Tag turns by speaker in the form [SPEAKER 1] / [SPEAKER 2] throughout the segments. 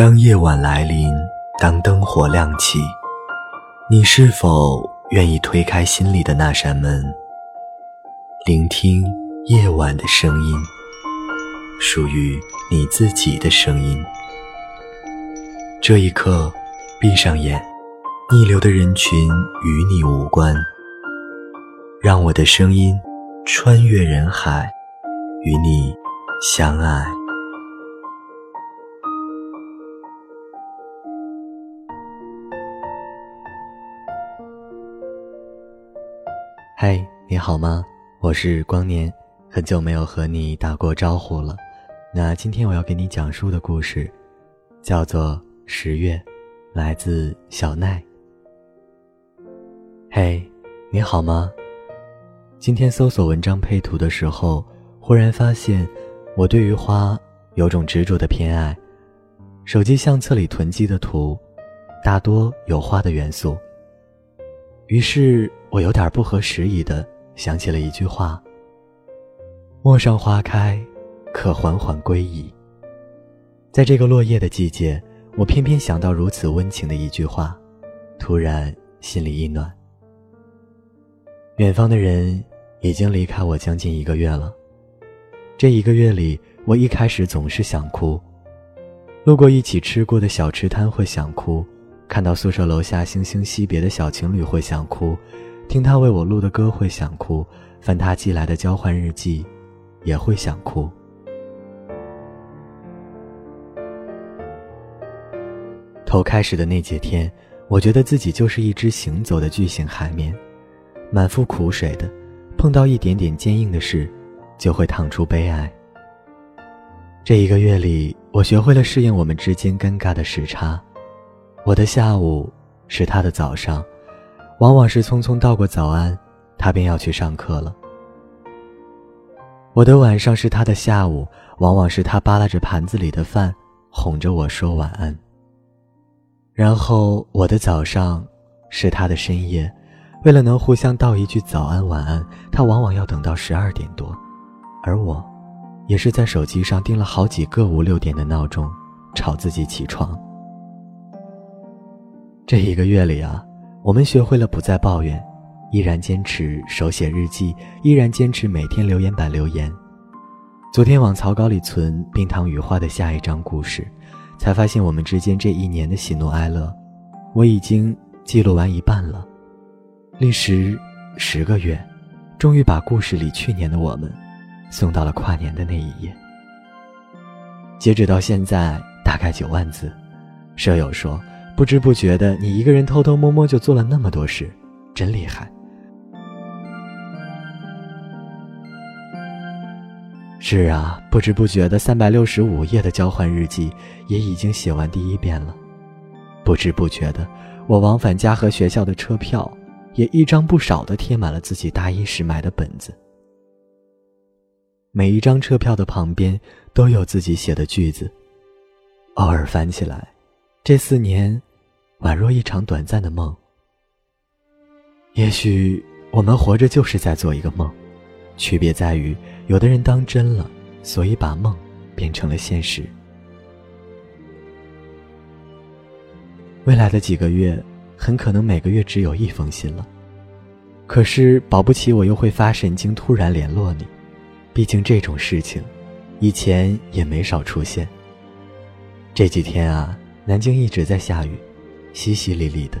[SPEAKER 1] 当夜晚来临，当灯火亮起，你是否愿意推开心里的那扇门，聆听夜晚的声音，属于你自己的声音？这一刻，闭上眼，逆流的人群与你无关，让我的声音穿越人海，与你相爱。嗨，你好吗？我是光年，很久没有和你打过招呼了。那今天我要给你讲述的故事，叫做《十月》，来自小奈。嘿，你好吗？今天搜索文章配图的时候，忽然发现我对于花有种执着的偏爱。手机相册里囤积的图，大多有花的元素。于是。我有点不合时宜的想起了一句话：“陌上花开，可缓缓归矣。”在这个落叶的季节，我偏偏想到如此温情的一句话，突然心里一暖。远方的人已经离开我将近一个月了，这一个月里，我一开始总是想哭，路过一起吃过的小吃摊会想哭，看到宿舍楼下惺惺惜别的小情侣会想哭。听他为我录的歌会想哭，翻他寄来的交换日记，也会想哭。头开始的那几天，我觉得自己就是一只行走的巨型海绵，满腹苦水的，碰到一点点坚硬的事，就会淌出悲哀。这一个月里，我学会了适应我们之间尴尬的时差，我的下午是他的早上。往往是匆匆道过早安，他便要去上课了。我的晚上是他的下午，往往是他扒拉着盘子里的饭，哄着我说晚安。然后我的早上是他的深夜，为了能互相道一句早安晚安，他往往要等到十二点多，而我，也是在手机上定了好几个五六点的闹钟，吵自己起床。这一个月里啊。我们学会了不再抱怨，依然坚持手写日记，依然坚持每天留言板留言。昨天往草稿里存冰糖雨花的下一章故事，才发现我们之间这一年的喜怒哀乐，我已经记录完一半了。历时十个月，终于把故事里去年的我们，送到了跨年的那一页。截止到现在，大概九万字。舍友说。不知不觉的，你一个人偷偷摸摸就做了那么多事，真厉害。是啊，不知不觉的三百六十五页的交换日记也已经写完第一遍了。不知不觉的，我往返家和学校的车票也一张不少的贴满了自己大一时买的本子。每一张车票的旁边都有自己写的句子，偶尔翻起来，这四年。宛若一场短暂的梦。也许我们活着就是在做一个梦，区别在于，有的人当真了，所以把梦变成了现实。未来的几个月，很可能每个月只有一封信了。可是保不齐我又会发神经，突然联络你。毕竟这种事情，以前也没少出现。这几天啊，南京一直在下雨。淅淅沥沥的。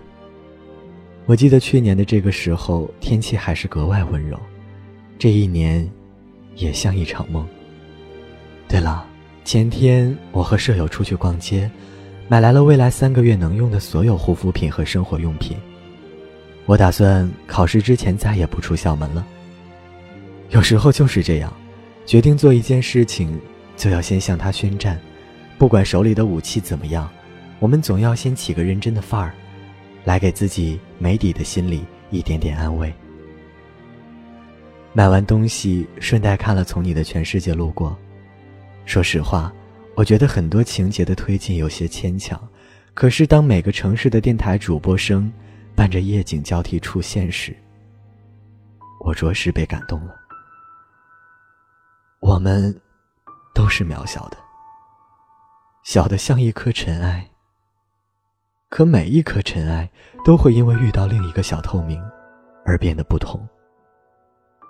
[SPEAKER 1] 我记得去年的这个时候，天气还是格外温柔。这一年，也像一场梦。对了，前天我和舍友出去逛街，买来了未来三个月能用的所有护肤品和生活用品。我打算考试之前再也不出校门了。有时候就是这样，决定做一件事情，就要先向他宣战，不管手里的武器怎么样。我们总要先起个认真的范儿，来给自己没底的心里一点点安慰。买完东西，顺带看了《从你的全世界路过》。说实话，我觉得很多情节的推进有些牵强。可是，当每个城市的电台主播声伴着夜景交替出现时，我着实被感动了。我们都是渺小的。小的像一颗尘埃。可每一颗尘埃都会因为遇到另一个小透明，而变得不同。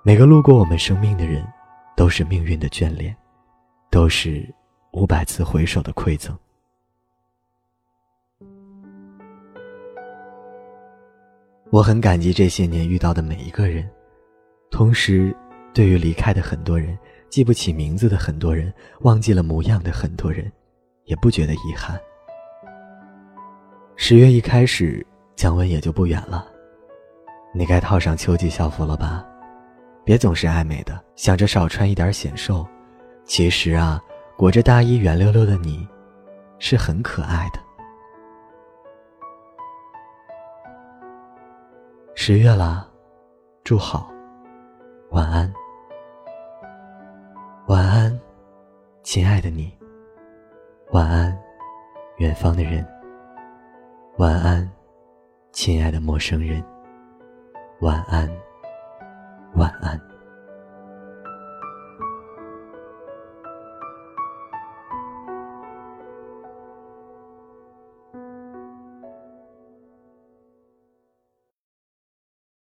[SPEAKER 1] 每个路过我们生命的人，都是命运的眷恋，都是五百次回首的馈赠。我很感激这些年遇到的每一个人，同时，对于离开的很多人，记不起名字的很多人，忘记了模样的很多人，也不觉得遗憾。十月一开始，降温也就不远了，你该套上秋季校服了吧？别总是爱美的，想着少穿一点显瘦。其实啊，裹着大衣圆溜溜的你，是很可爱的。十月了，祝好，晚安，晚安，亲爱的你，晚安，远方的人，晚安，亲爱的陌生人，晚安，晚安。